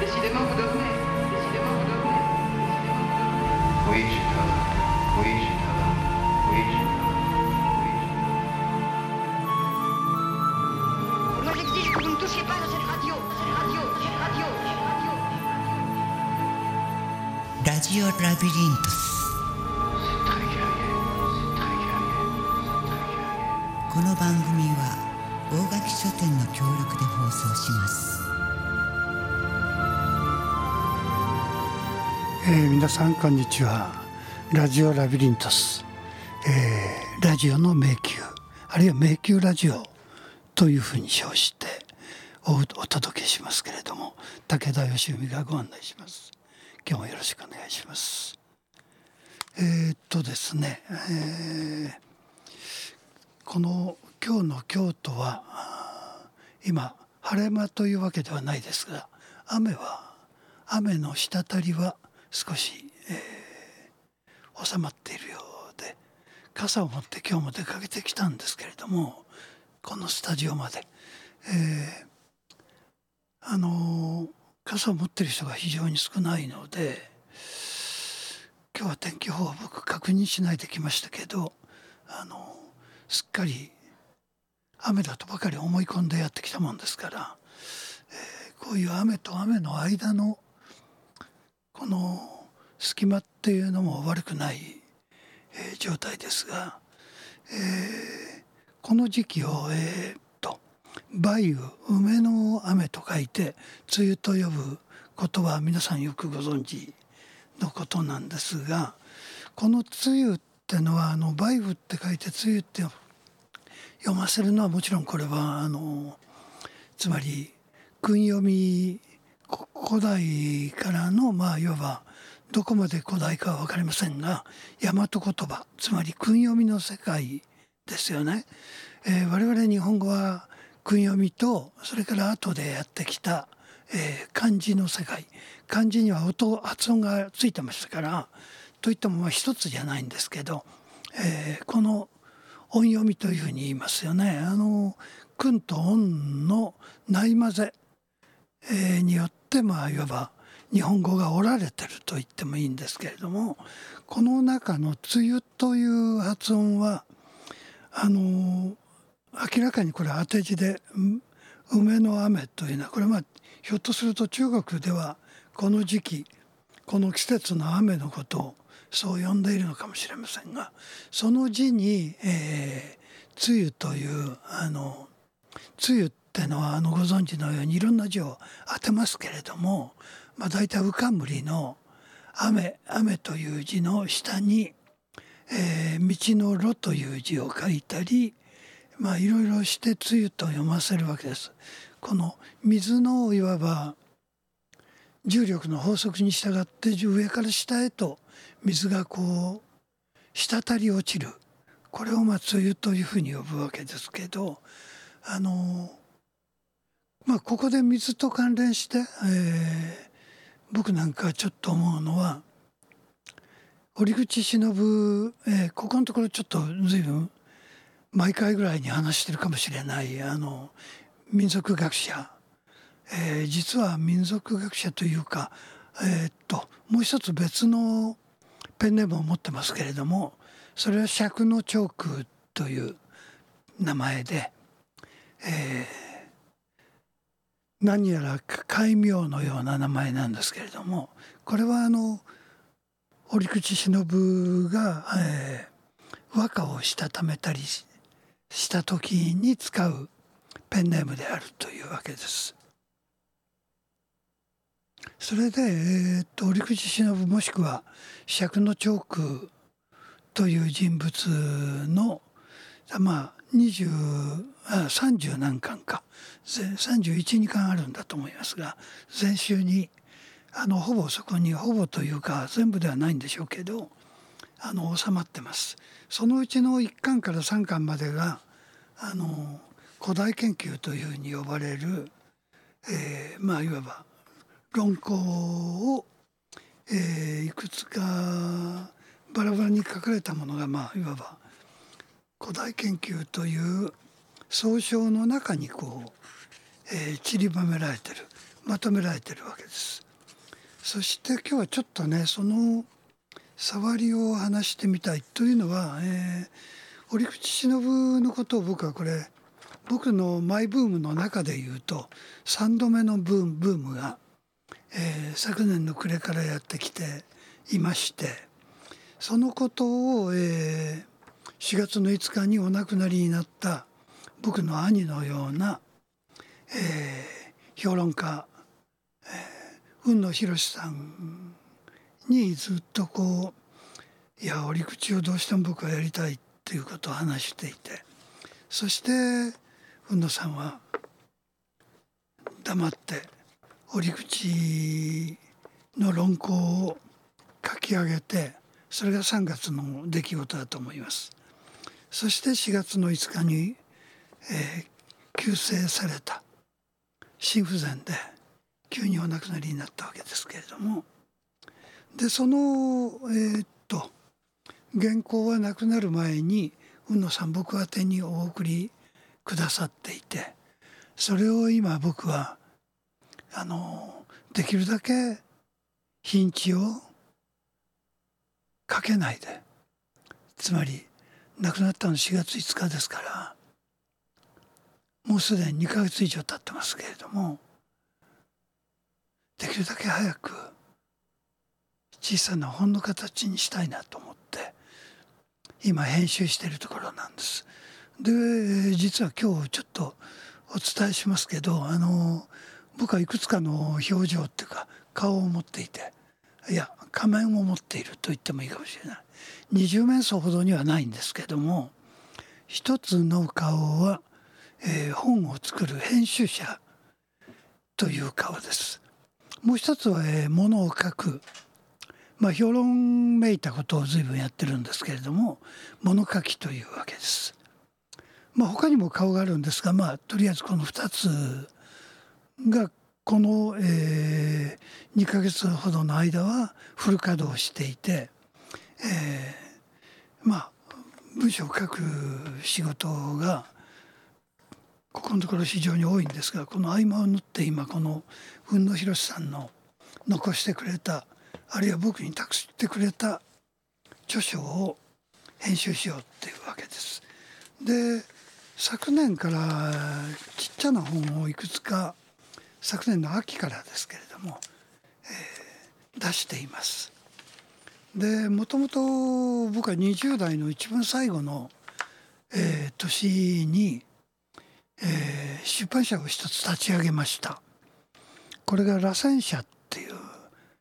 Décidément, vous dormez. Décidément, vous dormez. Décidément, vous dormez. Oui, je travaille. Oui, je travaille. Oui, je. Oui, Moi j'exige que vous ne touchiez pas à cette radio, cette radio, radio, radio. ラジさんこんにちは。ラジオラビリントス、えーラジオの迷宮。あるいは迷宮ラジオというふうに称しておお届けしますけれども。武田義文がご案内します。今日もよろしくお願いします。えーっとですね、えーこの今日の京都は今晴れ間というわけではないですが雨は雨の滴りは少し、え収まっているようで傘を持って今日も出かけてきたんですけれどもこのスタジオまで、えーあのー傘を持ってる人が非常に少ないので今日は天気予報は僕確認しないで来ましたけどあのーすっかり雨だとばかり思い込んでやってきたもんですから、えこういう雨と雨の間のこの隙間っていうのも悪くない、えー状態ですが、えーこの時期をえーと梅雨梅の雨と書いて梅雨と呼ぶことは皆さんよくご存知のことなんですがこの梅雨ってのはあの梅雨って書いて梅雨って読ませるのはもちろんこれはあのつまり訓読み古代からのまあいわばどこまで古代かは分かりませんが大和言葉つまり訓読みの世界ですよね、えー我々日本語は訓読みとそれから後でやってきた、えー漢字の世界漢字には音発音がついてましたからといってもまあ一つじゃないんですけど、えーこの音読みというふうに言いますよね。あの訓と音のない混ぜ、えーによってまあいわば日本語が折られてると言ってもいいんですけれどもこの中の「梅雨」という発音はあの明らかにこれ当て字で「梅の雨」というのはこれまあひょっとすると中国ではこの時期この季節の雨のことをそう呼んでいるのかもしれませんがその字に、えー梅雨というあの梅雨ってのはあのご存知のようにいろんな字を当てますけれども、まあ、大体「かむり」の「雨」「雨」という字の下に「えー道の路」という字を書いたりまあいろいろして「梅雨」と読ませるわけです。この水のいわば重力の法則に従って上から下へと水がこう滴り落ちるこれをまあ梅雨というふうに呼ぶわけですけどあのまあここで水と関連して、えー僕なんかちょっと思うのは折口忍、えーここのところちょっと随分毎回ぐらいに話してるかもしれないあの民族学者。えー実は民族学者というか、えーっともう一つ別のペンネームを持ってますけれどもそれは釈のチョークという名前で、えー何やら戒名のような名前なんですけれどもこれはあの折口忍が、えー和歌をしたためたりした時に使うペンネームであるというわけです。それで、えーっと折口忍もしくは釈のチョークという人物のまあ20あ30何巻か312巻あるんだと思いますが全集にあのほぼそこにほぼというか全部ではないんでしょうけどあの収まってます。そのうちの1巻から3巻までがあの古代研究というふうに呼ばれる、えーまあいわば論考を、えーいくつかバラバラに書かれたものがまあいわば古代研究という総称の中にこう、えー、散りばめられてるまとめられてるわけです。そして今日はちょっとねその触りを話してみたいというのは、えー、折口忍のことを僕はこれ僕のマイブームの中で言うと3度目のブームブームが、えー、昨年の暮れからやってきていましてそのことを、えー、4月の5日にお亡くなりになった僕の兄のような、えー、評論家、えー、雲野博さんにずっとこういや折口をどうしても僕はやりたいっていうことを話していてそして雲野さんは黙って折口の論考を書き上げてそれが3月の出来事だと思います。そして4月の5日に、えー、急逝された心不全で急にお亡くなりになったわけですけれども。でそのえー、っと原稿は亡くなる前に雲野さん僕宛てにお送りくださっていてそれを今僕はあのできるだけ日にちをかけないでつまり亡くなったの4月5日ですからもうすでに2ヶ月以上経ってますけれどもできるだけ早く小さな本の形にしたいなと思って今編集しているところなんです。で実は今日ちょっとお伝えしますけどあの僕はいくつかの表情っていうか顔を持っていていや仮面を持っていると言ってもいいかもしれない二十面相ほどにはないんですけども一つの顔は、えー、本を作る編集者という顔です。もう一つは、えー、物を書く。まあ評論めいたことを随分やってるんですけれども物書きというわけです。まあ他にも顔があるんですがまあとりあえずこの2つがこの、えー、2ヶ月ほどの間はフル稼働していて、えー、まあ文章を書く仕事がここのところ非常に多いんですがこの合間を縫って今この雲野博さんの残してくれたあるいは僕に託してくれた著書を編集しようっていうわけです。で昨年からちっちゃな本をいくつか昨年の秋からですけれども、えー、出しています。でもともと僕は20代の一番最後の、えー、年に、えー、出版社を一つ立ち上げました。これが螺旋社っていう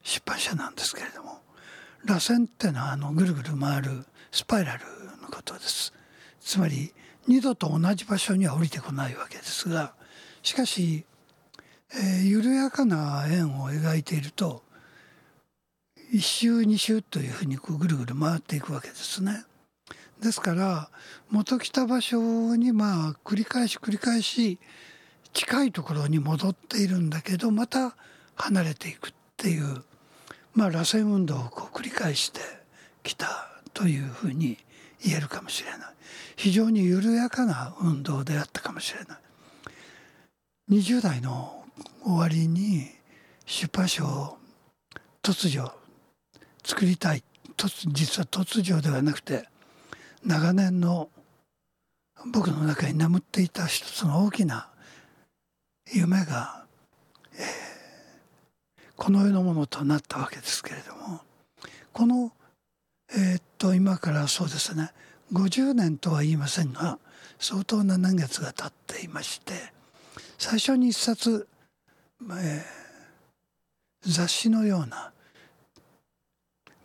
出版社なんですけれども螺旋ってのはあのぐるぐる回るスパイラルのことです。つまり二度と同じ場所には降りてこないわけですがしかし、えー、緩やかな円を描いていると1周2周というふうにこうぐるぐる回っていくわけですね。ですから元来た場所にまあ繰り返し繰り返し近いところに戻っているんだけどまた離れていくっていうまあ螺旋運動をこう繰り返してきたというふうに言えるかもしれない非常に緩やかな運動であったかもしれない20代の終わりに出版社を突如作りたい。実は突如ではなくて長年の僕の中に眠っていた一つの大きな夢が、えー、この世のものとなったわけですけれどもこのえー、っと今からそうですね50年とは言いませんが相当な年月が経っていまして最初に一冊、えー、雑誌のような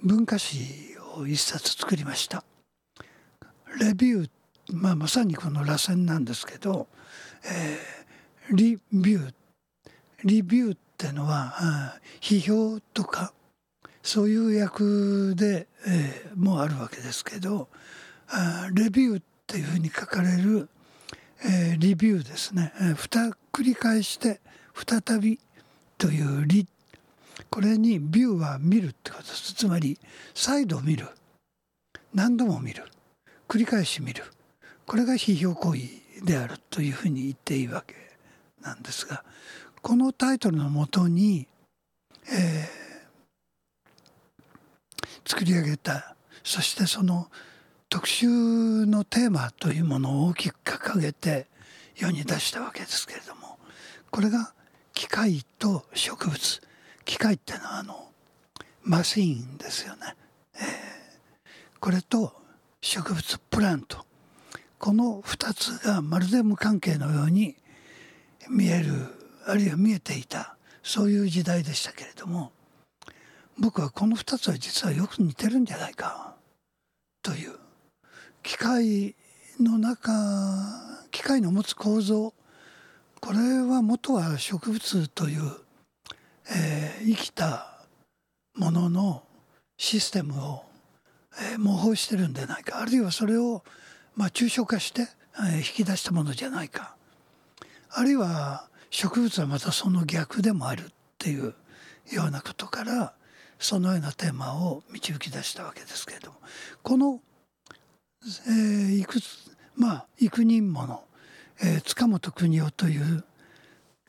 文化史を一冊作りました。レビュー、まあ、まさにこの螺旋なんですけど、えー、リビューリビューってのは批評とかそういう役で、えー、もあるわけですけどレビューっていうふうに書かれる、えー、リビューですね、えー、ふた繰り返して再びというリこれにビューは見るってことです。つまり再度見る。何度も見る。繰り返し見る。これが批評行為であるというふうに言っていいわけなんですがこのタイトルのもとに、えー、作り上げたそしてその特集のテーマというものを大きく掲げて世に出したわけですけれどもこれが機械と植物。機械っていうのはあのマシーンですよね、えー、これと植物プラント。この2つがまるで無関係のように見えるあるいは見えていたそういう時代でしたけれども僕はこの2つは実はよく似てるんじゃないかという機械の中機械の持つ構造。これは元は植物という、えー、生きたもののシステムを、えー、模倣してるんではないか。あるいはそれをまあ、抽象化して、え引き出したものじゃないか。あるいは植物はまたその逆でもあるっていうようなことからそのようなテーマを導き出したわけですけれども。この、えー、いくつまあ幾人もの、えー、塚本邦夫という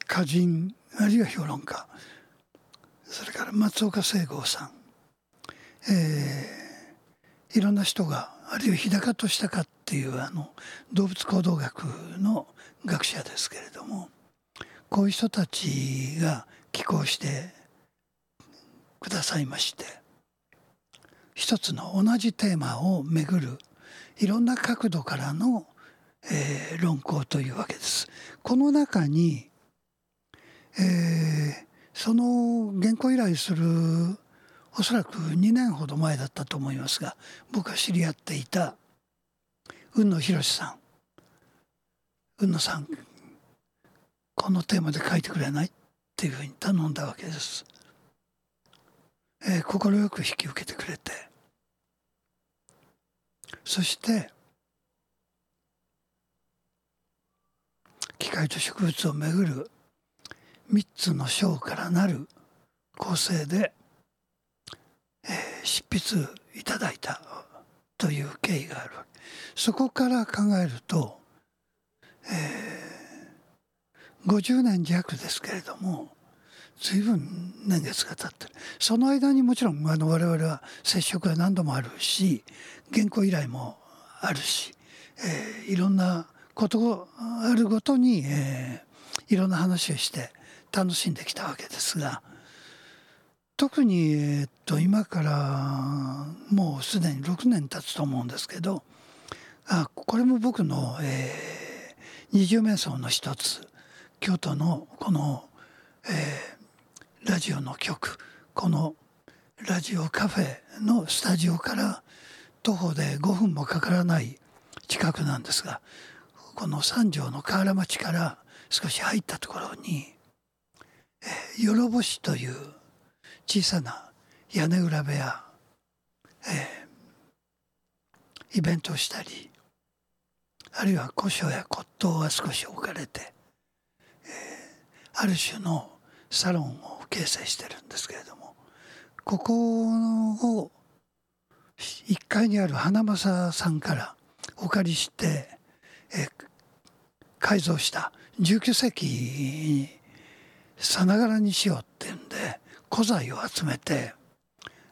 歌人あるいは評論家それから松岡聖剛さん、えー、いろんな人があるいは日高としたかっていうあの動物行動学の学者ですけれどもこういう人たちが寄稿してくださいまして一つの同じテーマをめぐるいろんな角度からの、えー、論考というわけです。この中に、えー、その原稿依頼するおそらく2年ほど前だったと思いますが僕が知り合っていた雲野博さん。雲野さんこのテーマで書いてくれない？っていうふうに頼んだわけです。えー、快く引き受けてくれて。そして機械と植物をめぐる3つの章からなる構成で、えー、執筆いただいたという経緯があるわけ。そこから考えると、えー、50年弱ですけれども随分年月が経ってる。その間にもちろんあの我々は接触が何度もあるし原稿依頼もあるし、えー、いろんなことあるごとに、えー、いろんな話をして楽しんできたわけですが特に、え、っと今からもうすでに6年経つと思うんですけどあこれも僕の、えー、二十面相の一つ。京都のこの、えー、ラジオの曲。このラジオカフェのスタジオから徒歩で5分もかからない近くなんですがこの三条の河原町から少し入ったところに、えー、よろぼしという小さな屋根裏部屋、えー、イベントをしたりあるいは古書や骨董は少し置かれて、えー、ある種のサロンを形成してるんですけれどもここを1階にある花正さんからお借りして、えー、改造した19世紀にさながらにしようっていうんで古材を集めて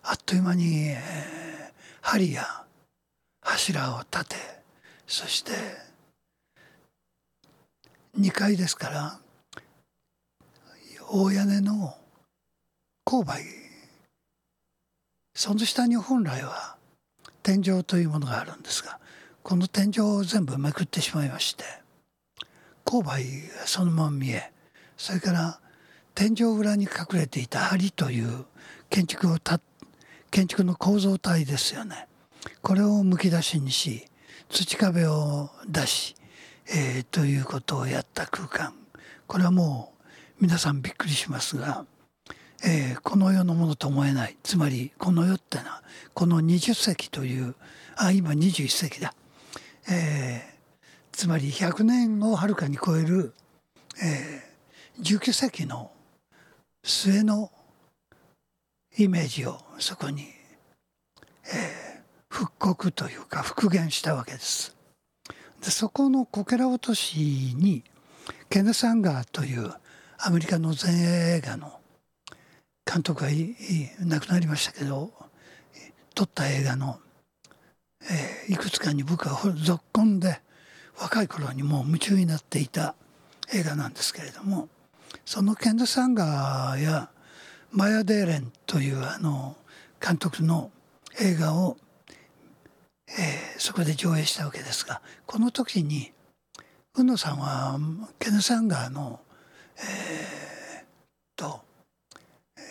あっという間に、えー、針や柱を立てそして2階ですから大屋根の勾配その下に本来は天井というものがあるんですがこの天井を全部めくってしまいまして勾配がそのまま見えそれから天井裏に隠れていた梁という建築をた建築の構造体ですよね。これをむき出しにし土壁を出し、えー、ということをやった空間。これはもう皆さんびっくりしますが、えー、この世のものと思えない。つまりこの世ってのはこの20世紀というあ今21世紀だ、えー、つまり100年をはるかに超える、え、19世紀の末のイメージをそこに、えー、復刻というか復元したわけです。でそこのこけら落としにケネサンガーというアメリカの前衛映画の監督がいい亡くなりましたけど撮った映画の、えーいくつかに僕はぞっこんで若い頃にもう夢中になっていた映画なんですけれどもそのケンド・サンガーやマヤ・デーレンというあの監督の映画を、えーそこで上映したわけですがこの時に宇野さんはケンド・サンガーの、えーと、えー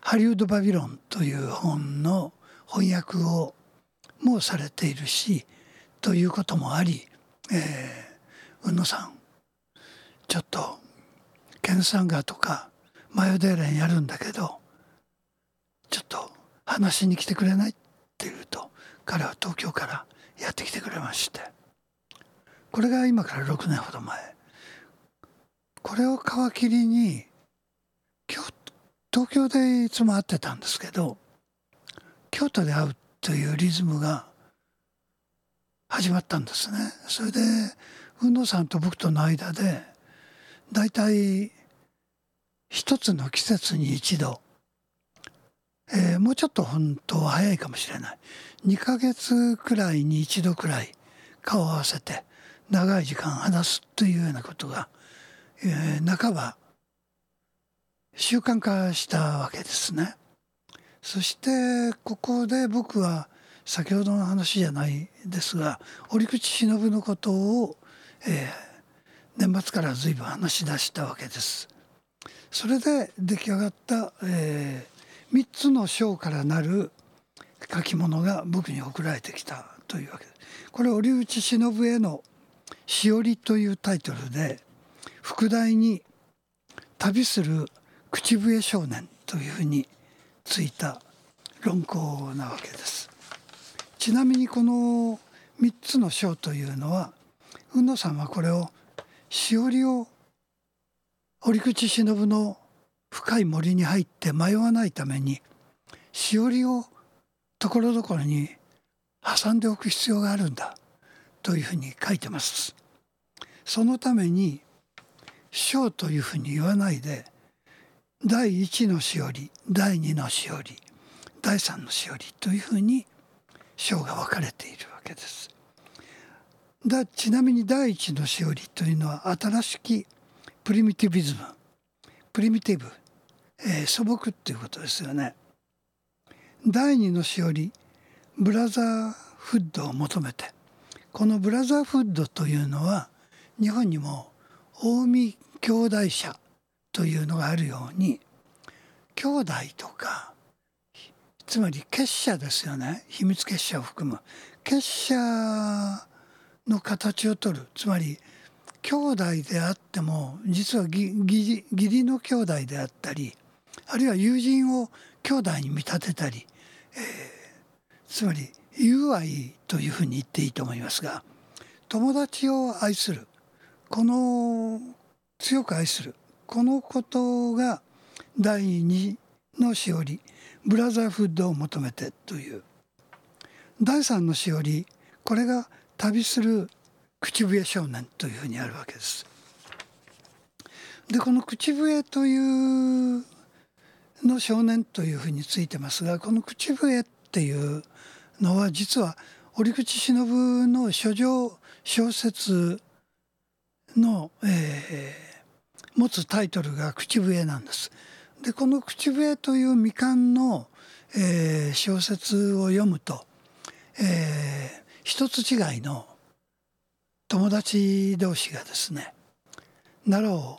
ハリウッド・バビロン」という本の翻訳をもされているしということもあり、えー、宇野さんちょっとケンサンガとかマヨデーレンやるんだけどちょっと話しに来てくれないって言うと彼は東京からやってきてくれましてこれが今から6年ほど前これを皮切りに京東京でいつも会ってたんですけど京都で会うというリズムが始まったんですね。それで運動さんと僕との間でだいたい一つの季節に一度、えーもうちょっと本当は早いかもしれない2ヶ月くらいに一度くらい顔を合わせて長い時間話すというようなことが、えー半ば習慣化したわけですね。そしてここで僕は先ほどの話じゃないですが折口忍のことを、えー年末から随分話し出したわけです。それで出来上がった、え3つの章からなる書き物が僕に送られてきたというわけです。これ折口忍への「しおり」というタイトルで副題に「旅する口笛少年」というふうについた論考なわけです。ちなみにこの3つの章というのは宇野さんはこれをしおりを折口忍の深い森に入って迷わないためにしおりをところどころに挟んでおく必要があるんだというふうに書いてます。そのために章というふうに言わないで第1のしおり第2のしおり第3のしおりというふうに章が分かれているわけです。だちなみに第一のしおりというのは新しきプリミティビズム。プリミティブ、えー素朴っていうことですよね。第二のしおりブラザーフッドを求めて。このブラザーフッドというのは日本にも近江兄弟社というのがあるように兄弟とかつまり結社ですよね。秘密結社を含む。結社の形をとる。つまり兄弟であっても実は義理の兄弟であったりあるいは友人を兄弟に見立てたり、えーつまり友愛というふうに言っていいと思いますが友達を愛するこの強く愛するこのことが第二のしおりブラザーフッドを求めてという。第三のしおりこれが旅する口笛少年というふうにあるわけです。でこの口笛というの少年というふうについてますがこの口笛っていうのは実は折口忍の書状小説の、えー持つタイトルが口笛なんです。でこの口笛という未完の、えー小説を読むと、えー一つ違いの友達同士がですね奈良を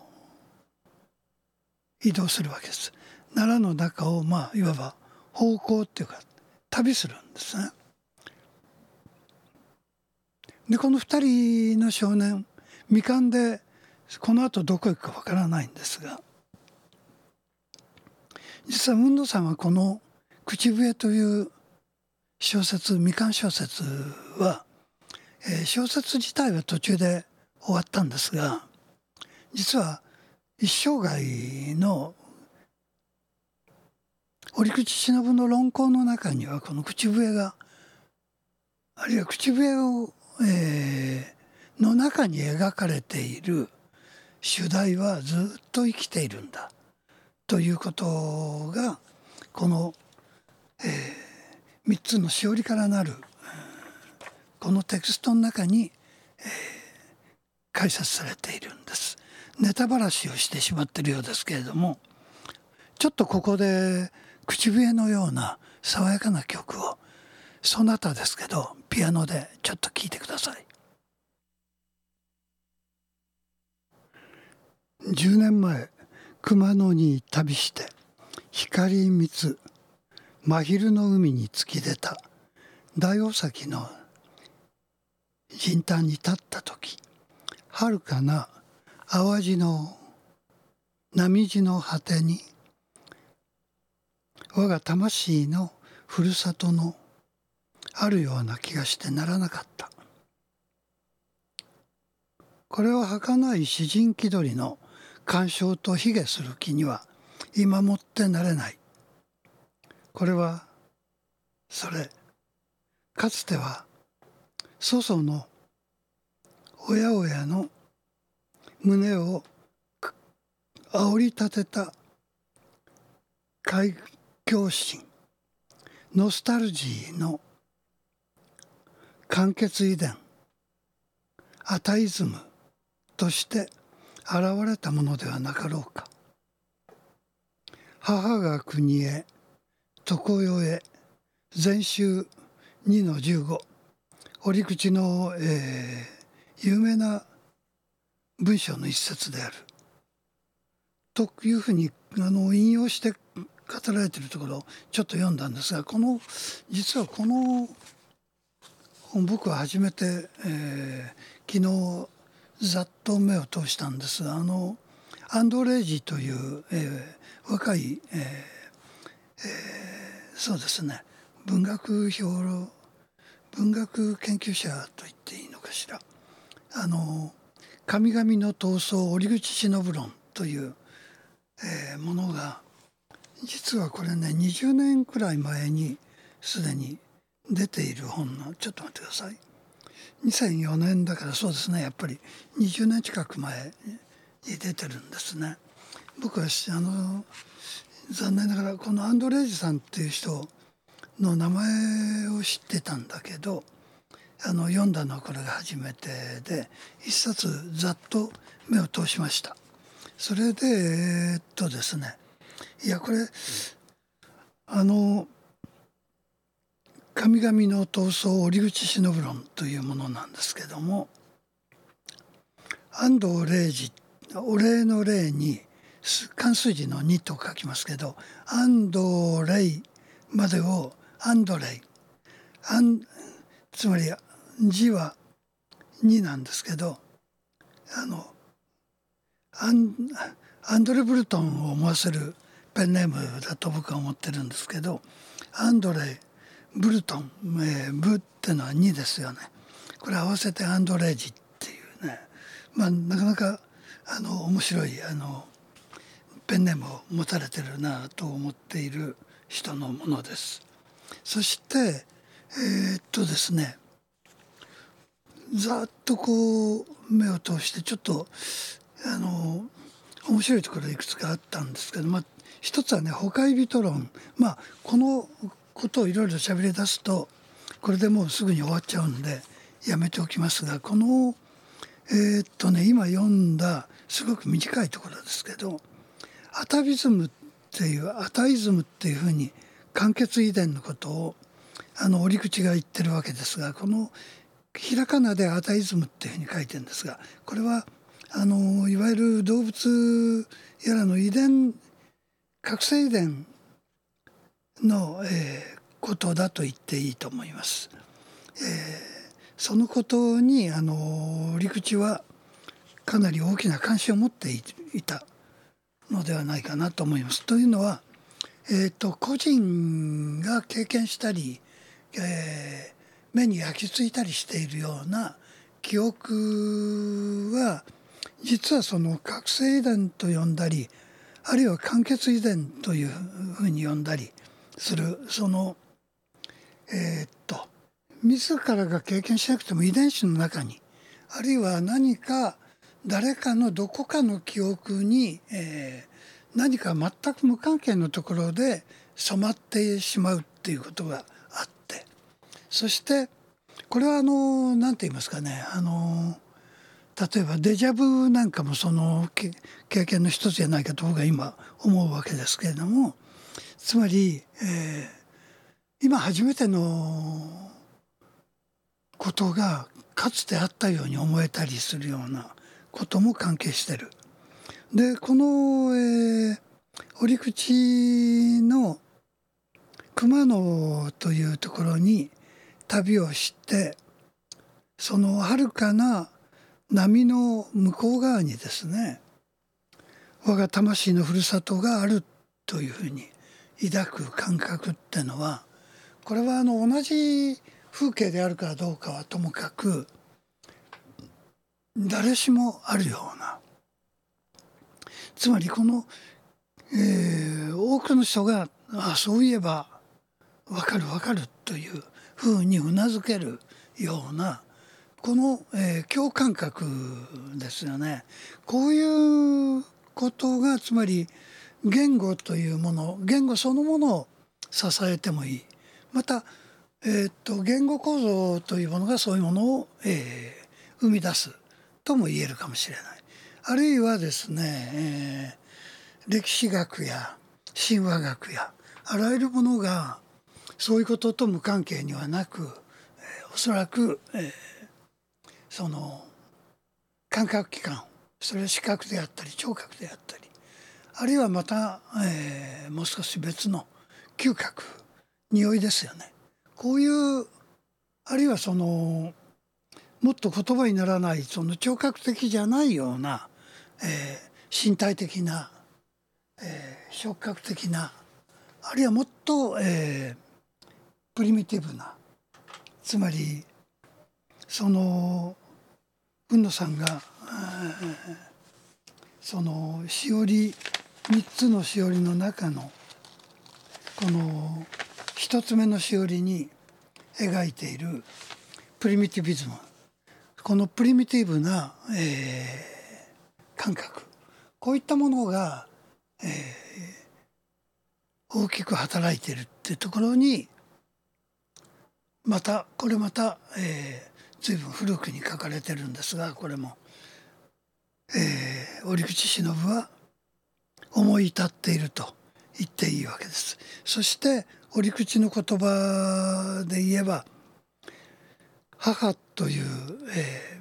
移動するわけです。奈良の中をまあいわば方向っていうか旅するんですね。でこの二人の少年未完でこの後どこ行くかわからないんですが実はムンドさんはこの「口笛」という小説未完小説は、えー小説自体は途中で終わったんですが実は一生涯の折口忍の論考の中にはこの口笛があるいは口笛を、えーの中に描かれている主題はずっと生きているんだということがこの、えー、3つのしおりからなるこのテクストの中に、えー、解説されているんです。ネタばらしをしてしまっているようですけれどもちょっとここで口笛のような爽やかな曲をそなたですけどピアノでちょっと聴いてください。10年前熊野に旅して光光真昼の海に突き出た大大崎の人端に立った時遥かな淡路の波地の果てに我が魂のふるさとのあるような気がしてならなかった。これは儚い詩人気取りの干渉と卑下する気には今もってなれない。これはそれかつては祖祖の親親の胸を煽り立てた開教心ノスタルジーの完結遺伝。アタイズムとして現れたものではなかろうか。母が国へ常世へ禅宗2の15折口の、えー、有名な文章の一節である。というふうにあの引用して語られているところをちょっと読んだんですがこの実はこの本僕は初めて、えー、昨日ざっと目を通したんです。があのアンドレイジという、えー、若い、えーえー、そうですね。文学評論文学研究者と言っていいのかしらあの「神々の闘争折口忍論」という、えー、ものが実はこれね20年くらい前にすでに出ている本のちょっと待ってください2004年だからそうですねやっぱり20年近く前に出てるんですね。僕はあの残念ながらこのアンドレイジさんっていう人の名前を知ってたんだけどあの読んだのはこれが初めてで一冊ざっと目を通しました。それでえー、っとですねいやこれあの「神々の闘争折口忍論」というものなんですけども安藤礼二お礼の礼に漢数字の2と書きますけど安藤礼までをアンドレイ。アンつまり字は2なんですけどあのアンアンドレ・ブルトンを思わせるペンネームだと僕は思ってるんですけどアンドレイ・ブルトン、えー、ブってのは2ですよね。これ合わせてアンドレージっていうね。まあなかなかあの面白いあのペンネームを持たれてるなと思っている人のものです。そしてえー、っとですねざっとこう目を通してちょっとあの面白いところいくつかあったんですけど、まあ、一つはね「崩壊人論」まあこのことをいろいろ喋り出すとこれでもうすぐに終わっちゃうんでやめておきますがこのえー、っとね今読んだすごく短いところですけどアタビズムっていうアタイズムっていうふうに完結遺伝のことをあの折口が言ってるわけですがこのひらがなでアタイズムっていうふうに書いてるんですがこれはあのいわゆる動物やらの遺伝覚醒遺伝の、えー、ことだと言っていいと思います。えー、そのことにあの折口はかなり大きな関心を持っていたのではないかなと思います。というのはえーと、個人が経験したり、えー、目に焼き付いたりしているような記憶は実はその覚醒遺伝と呼んだりあるいは間欠遺伝というふうに呼んだりするそのえー、っと自らが経験しなくても遺伝子の中にあるいは何か誰かのどこかの記憶に、えー何か全く無関係のところで染まってしまうっていうことがあってそしてこれはあの何て言いますかねあの例えばデジャブなんかもその経験の一つじゃないかと僕は今思うわけですけれどもつまり、えー今初めてのことがかつてあったように思えたりするようなことも関係してる。でこの、えー折口の熊野というところに旅をしてその遥かな波の向こう側にですね我が魂のふるさとがあるというふうに抱く感覚ってのはこれはあの同じ風景であるかどうかはともかく誰しもあるようなつまりこの、えー多くの人があそういえば分かる分かるというふうにうなずけるようなこの、えー共感覚ですよね。こういうことがつまり言語というもの言語そのものを支えてもいいまた、えーっと言語構造というものがそういうものを、えー生み出すとも言えるかもしれない。あるいはですね、えー歴史学や神話学やあらゆるものがそういうことと無関係にはなく、えーおそらく、えーその感覚器官それは視覚であったり聴覚であったりあるいはまた、えーもう少し別の嗅覚匂いですよね。こういうあるいはそのもっと言葉にならないその聴覚的じゃないような、えー身体的な、えー触覚的なあるいはもっと、えープリミティブなつまりその海野さんが、そのしおり3つのしおりの中のこの1つ目のしおりに描いているプリミティビズム。このプリミティブな、えー感覚こういったものが、えー大きく働いているっていうところにまたこれまた、えー、随分古くに書かれてるんですがこれも、えー折口忍は思い至っていると言っていいわけです。そして折口の言葉で言えば「母」という、えー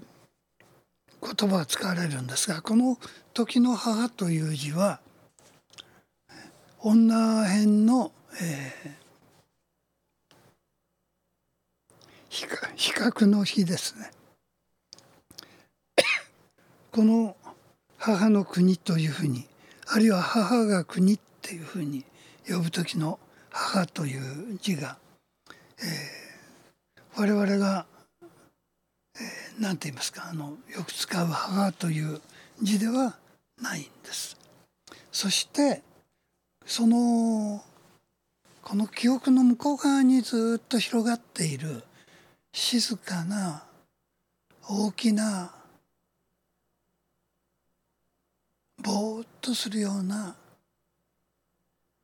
言葉が使われるんですがこの時の「母」という字は女編の、えー比較の日ですね。この母の国というふうにあるいは母が国っていうふうに呼ぶ時の母という字が、えー我々が、えーなんて言いますかあのよく使う母という字ではないんです。そしてそのこの記憶の向こう側にずっと広がっている静かな大きなぼーっとするような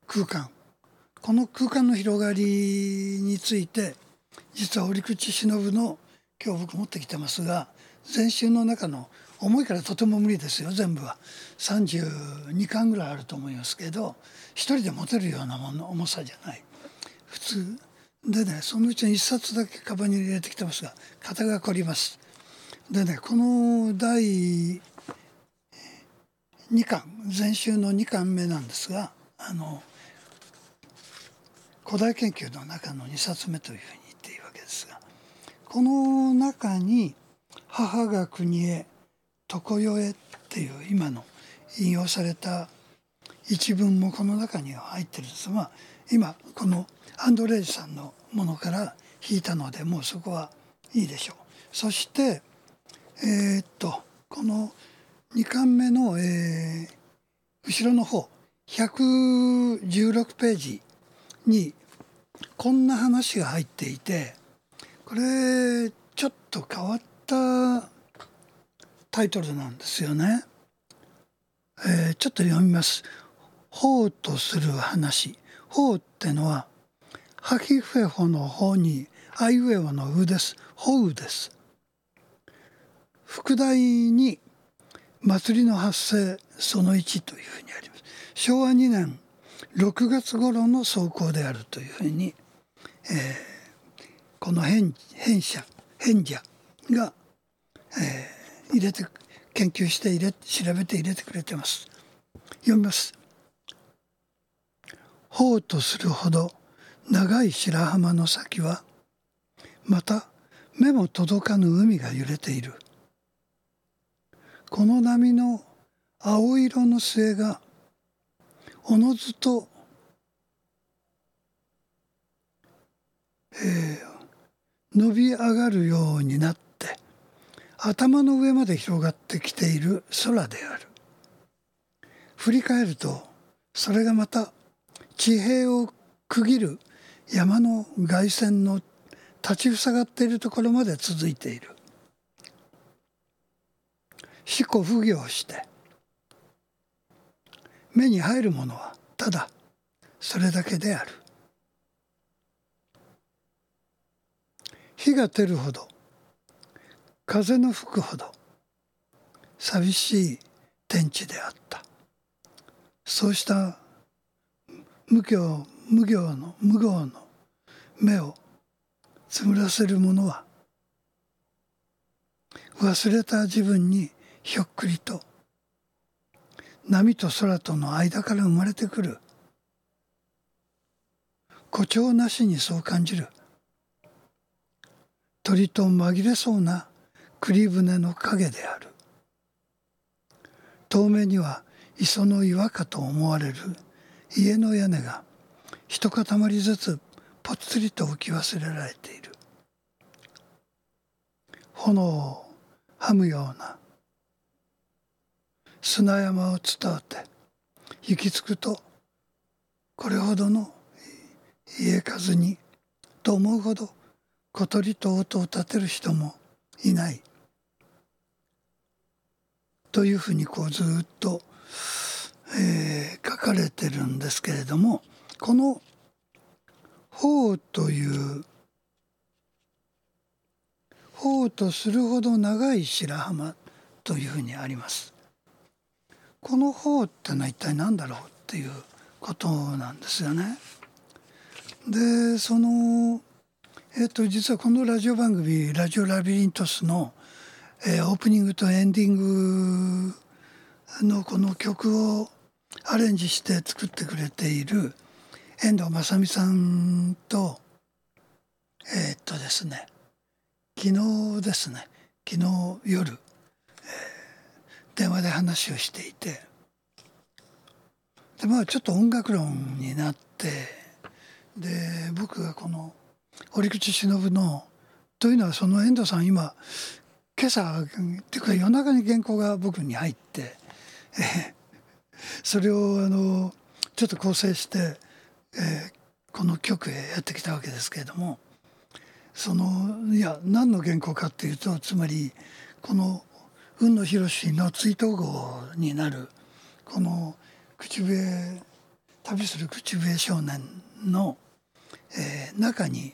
空間この空間の広がりについて実は折口忍の今日僕持ってきてますが全集の中の重いからとても無理ですよ。全部は。32巻ぐらいあると思いますけど一人で持てるようなもの重さじゃない。普通。でねそのうちの一冊だけカバンに入れてきてますが肩が凝ります。でねこの第2巻全集の2巻目なんですがあの古代研究の中の2冊目というふうに言っていいわけですがこの中に「母が国へ常世へ」っていう今の引用された一文もこの中には入ってるんですまあ今このアンドレージさんのものから引いたのでもうそこはいいでしょう。そしてえーっとこの2巻目の、えー後ろの方116ページにこんな話が入っていてこれちょっと変わったタイトルなんですよね。えーちょっと読みます。法とする話。法ってのはハキフェホの法にアイウェオのウです。法ウです。副題に祭りの発生その1というふうにあります。昭和2年6月頃の走行であるというふうに、えーこの変変者変者が、えー入れて研究して入れ調べて入れてくれてます。読みます。法とするほど長い白浜の先はまた目も届かぬ海が揺れている。この波の青色の末がおのずと、えー伸び上がるようになって頭の上まで広がってきている空である。振り返るとそれがまた地平を区切る山の外線の立ちふさがっているところまで続いている。四股不行して目に入るものはただそれだけである。火が照るほど風の吹くほど寂しい天地であった。そうした無教無行の無業の目をつむらせるものは忘れた自分にひょっくりと波と空との間から生まれてくる誇張なしにそう感じる。鳥と紛れそうな栗船の影である。遠目には磯の岩かと思われる家の屋根が一塊ずつぽつりと浮き忘れられている。炎をはむような砂山を伝って行き着くとこれほどの家数にと思うほど小鳥と音を立てる人もいないというふうにこうずっと、えー書かれてるんですけれどもこの「法」という「法とするほど長い白浜」というふうにあります。この「法」ってのは一体何だろうっていうことなんですよね。でそのえっと実はこのラジオ番組「ラジオラビリントスの」えーオープニングとエンディングのこの曲をアレンジして作ってくれている遠藤正美さんとえーっとですね昨日ですね昨日夜、えー電話で話をしていてでまあちょっと音楽論になってで僕がこの堀口忍のというのはその遠藤さん今今朝っていうか夜中に原稿が僕に入って、えーそれをあのちょっと構成して、えーこの曲へやってきたわけですけれどもそのいや何の原稿かっていうとつまりこの雲野博の追悼号になるこの口笛旅する口笛少年の、えー中に、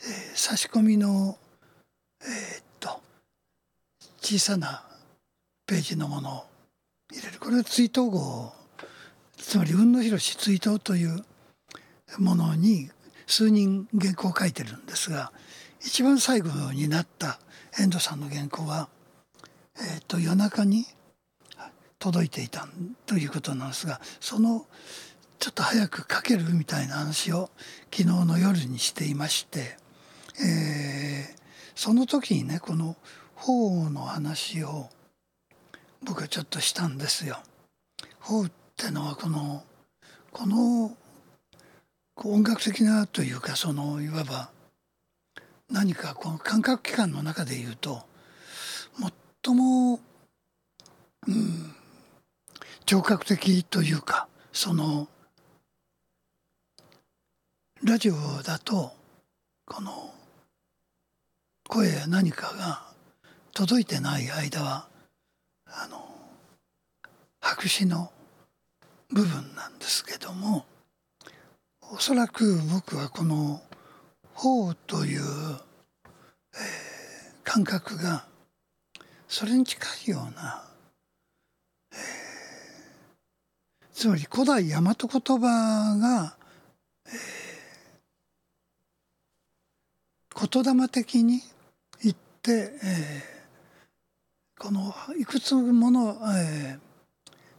えー差し込みのえーっと小さなページのものを入れる。これは追悼号つまり雲野博追悼というものに数人原稿を書いてるんですが一番最後になった遠藤さんの原稿は、えー、と夜中に届いていたということなんですがそのちょっと早く書けるみたいな話を昨日の夜にしていまして、えーその時にねこの法の話を僕はちょっとしたんですよ。法ってのはこのこの音楽的なというかそのいわば何かこの感覚器官の中で言うと最も、うん、聴覚的というかそのラジオだとこの声や何かが届いてない間はあの白紙の部分なんですけどもおそらく僕はこの「法」という、えー感覚がそれに近いような、えーつまり古代大和言葉が、えー言霊的に言って、えーこのいくつもの、えー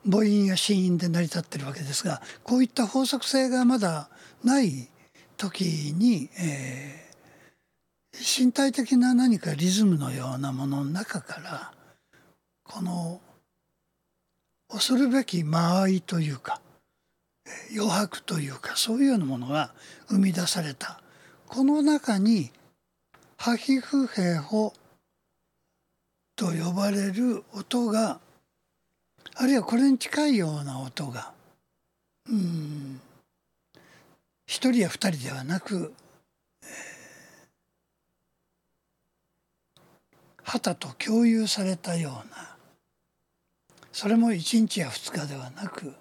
母音や子音で成り立ってるわけですがこういった法則性がまだない時に、えー身体的な何かリズムのようなものの中からこの恐るべき間合いというか余白というかそういうようなものが生み出された。この中に「ハヒフヘホ」と呼ばれる音があるいはこれに近いような音がうん一人や二人ではなく、えー旗と共有されたようなそれも一日や二日ではなく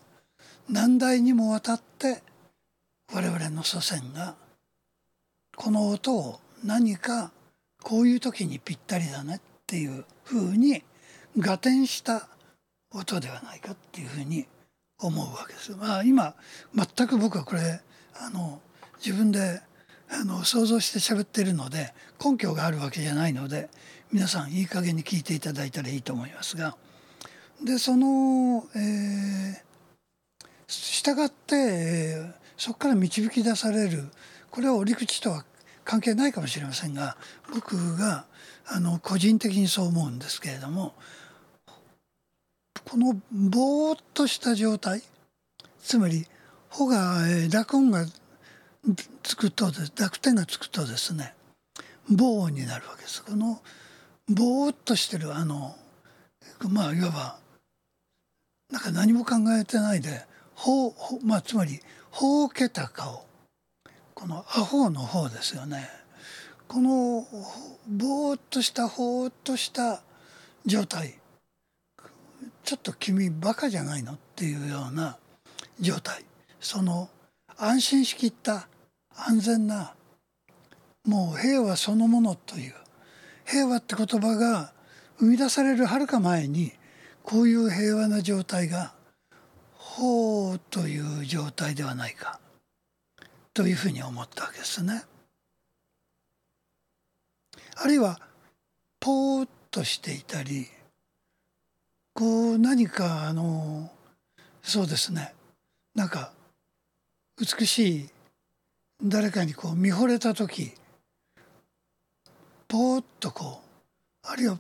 何代にもわたって我々の祖先がこの音を何かこういう時にぴったりだねっていうふうに合点した音ではないかっていうふうに思うわけです。まあ今全く僕はこれあの自分であの想像して喋ってるので根拠があるわけじゃないので皆さんいい加減に聞いていただいたらいいと思いますがでその、えー従って、えーそこから導き出されるこれは折口とは関係ないかもしれませんが僕があの個人的にそう思うんですけれどもこのぼーっとした状態つまり「ほ」が、えー濁音がつくと濁点がつくとですね「棒」になるわけです。このぼーっとしてるあのまあいわばなんか何も考えてないで「ほう」ほまあつまり「ほうけた顔」この「アホ」の方ですよね。このぼーっとしたほーっとした状態。ちょっと君バカじゃないのっていうような状態。その安心しきった安全なもう平和そのものという。平和って言葉が生み出されるはるか前にこういう平和な状態が法という状態ではないか。というふうに思ったわけですね。あるいはポーッとしていたりこう何かあのそうですねなんか美しい誰かにこう見惚れた時ポーッとこうあるいは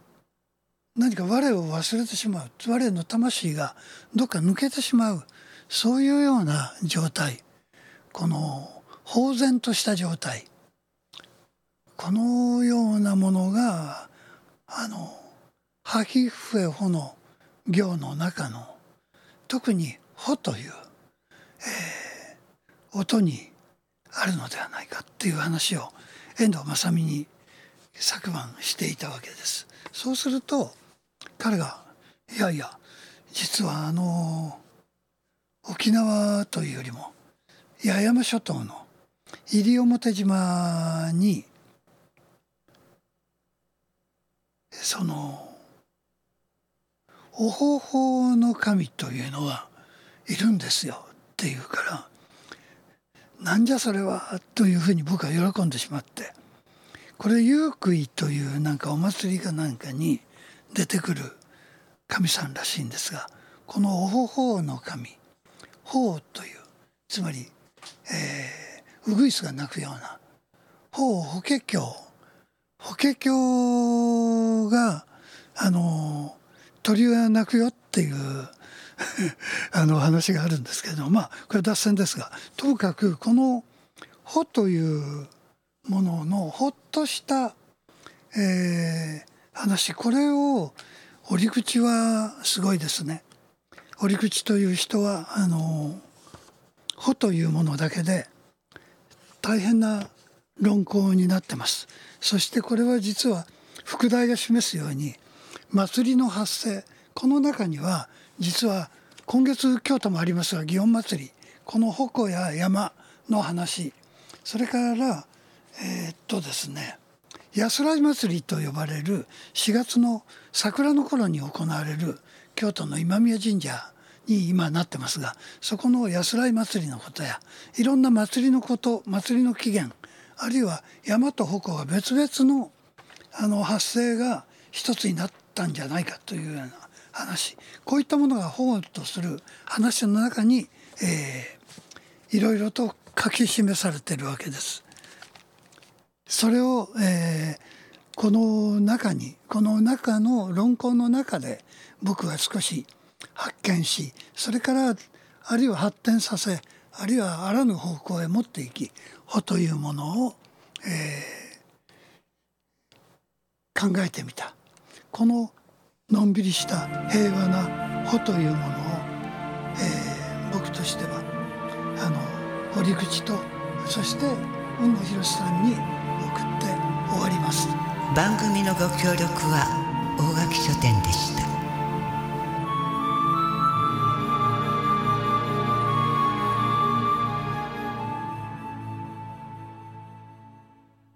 何か我を忘れてしまう我の魂がどっか抜けてしまうそういうような状態この呆然とした状態このようなものがあの「ハヒフエホ」の行の中の特に「ホ」という、えー音にあるのではないかっていう話を遠藤正美に昨晩していたわけです。そうすると彼が「いやいや実はあの沖縄というよりも八重山諸島の西表島にそのお方法の神というのはいるんですよっていうからなんじゃそれはというふうに僕は喜んでしまってこれユークイというなんかお祭りかなんかに出てくる神さんらしいんですがこのおほほうの神法というつまり、えー、ウグイスが鳴くような法法華経法華経があの鳥が鳴くよっていう あの話があるんですけどまあこれは脱線ですがともかくこの「ほ」というもののほっとした、えー話これを折口はすごいですね。折口という人はあの「ほ」というものだけで大変な論考になってます。そしてこれは実は副題が示すように祭りの発生この中には実は今月京都もありますが祇園祭りこの鉾や山の話それからえーっとですね安らい祭りと呼ばれる4月の桜の頃に行われる京都の今宮神社に今なってますがそこの安らい祭りのことやいろんな祭りのこと祭りの起源あるいは山と鉾が別々のあの発生が一つになったんじゃないかというような話こういったものが保護とする話の中に、えーいろいろと書き示されてるわけです。それを、えーこの中にこの中の論考の中で僕は少し発見しそれからあるいは発展させあるいはあらぬ方向へ持っていき法というものを、えー考えてみたこののんびりした平和な法というものを、えー僕としてはあの堀口とそして雲野博さんに送って終わります。番組のご協力は大垣書店でした